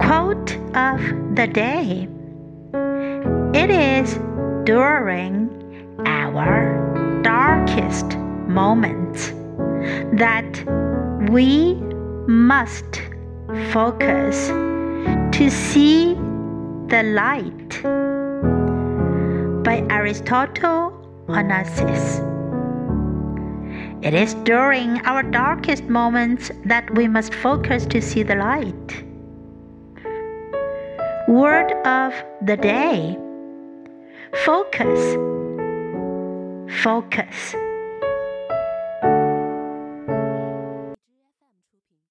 Quote of the day It is during our darkest moments that we must focus to see the light by Aristotle Onassis. It is during our darkest moments that we must focus to see the light. Word of the day Focus. Focus.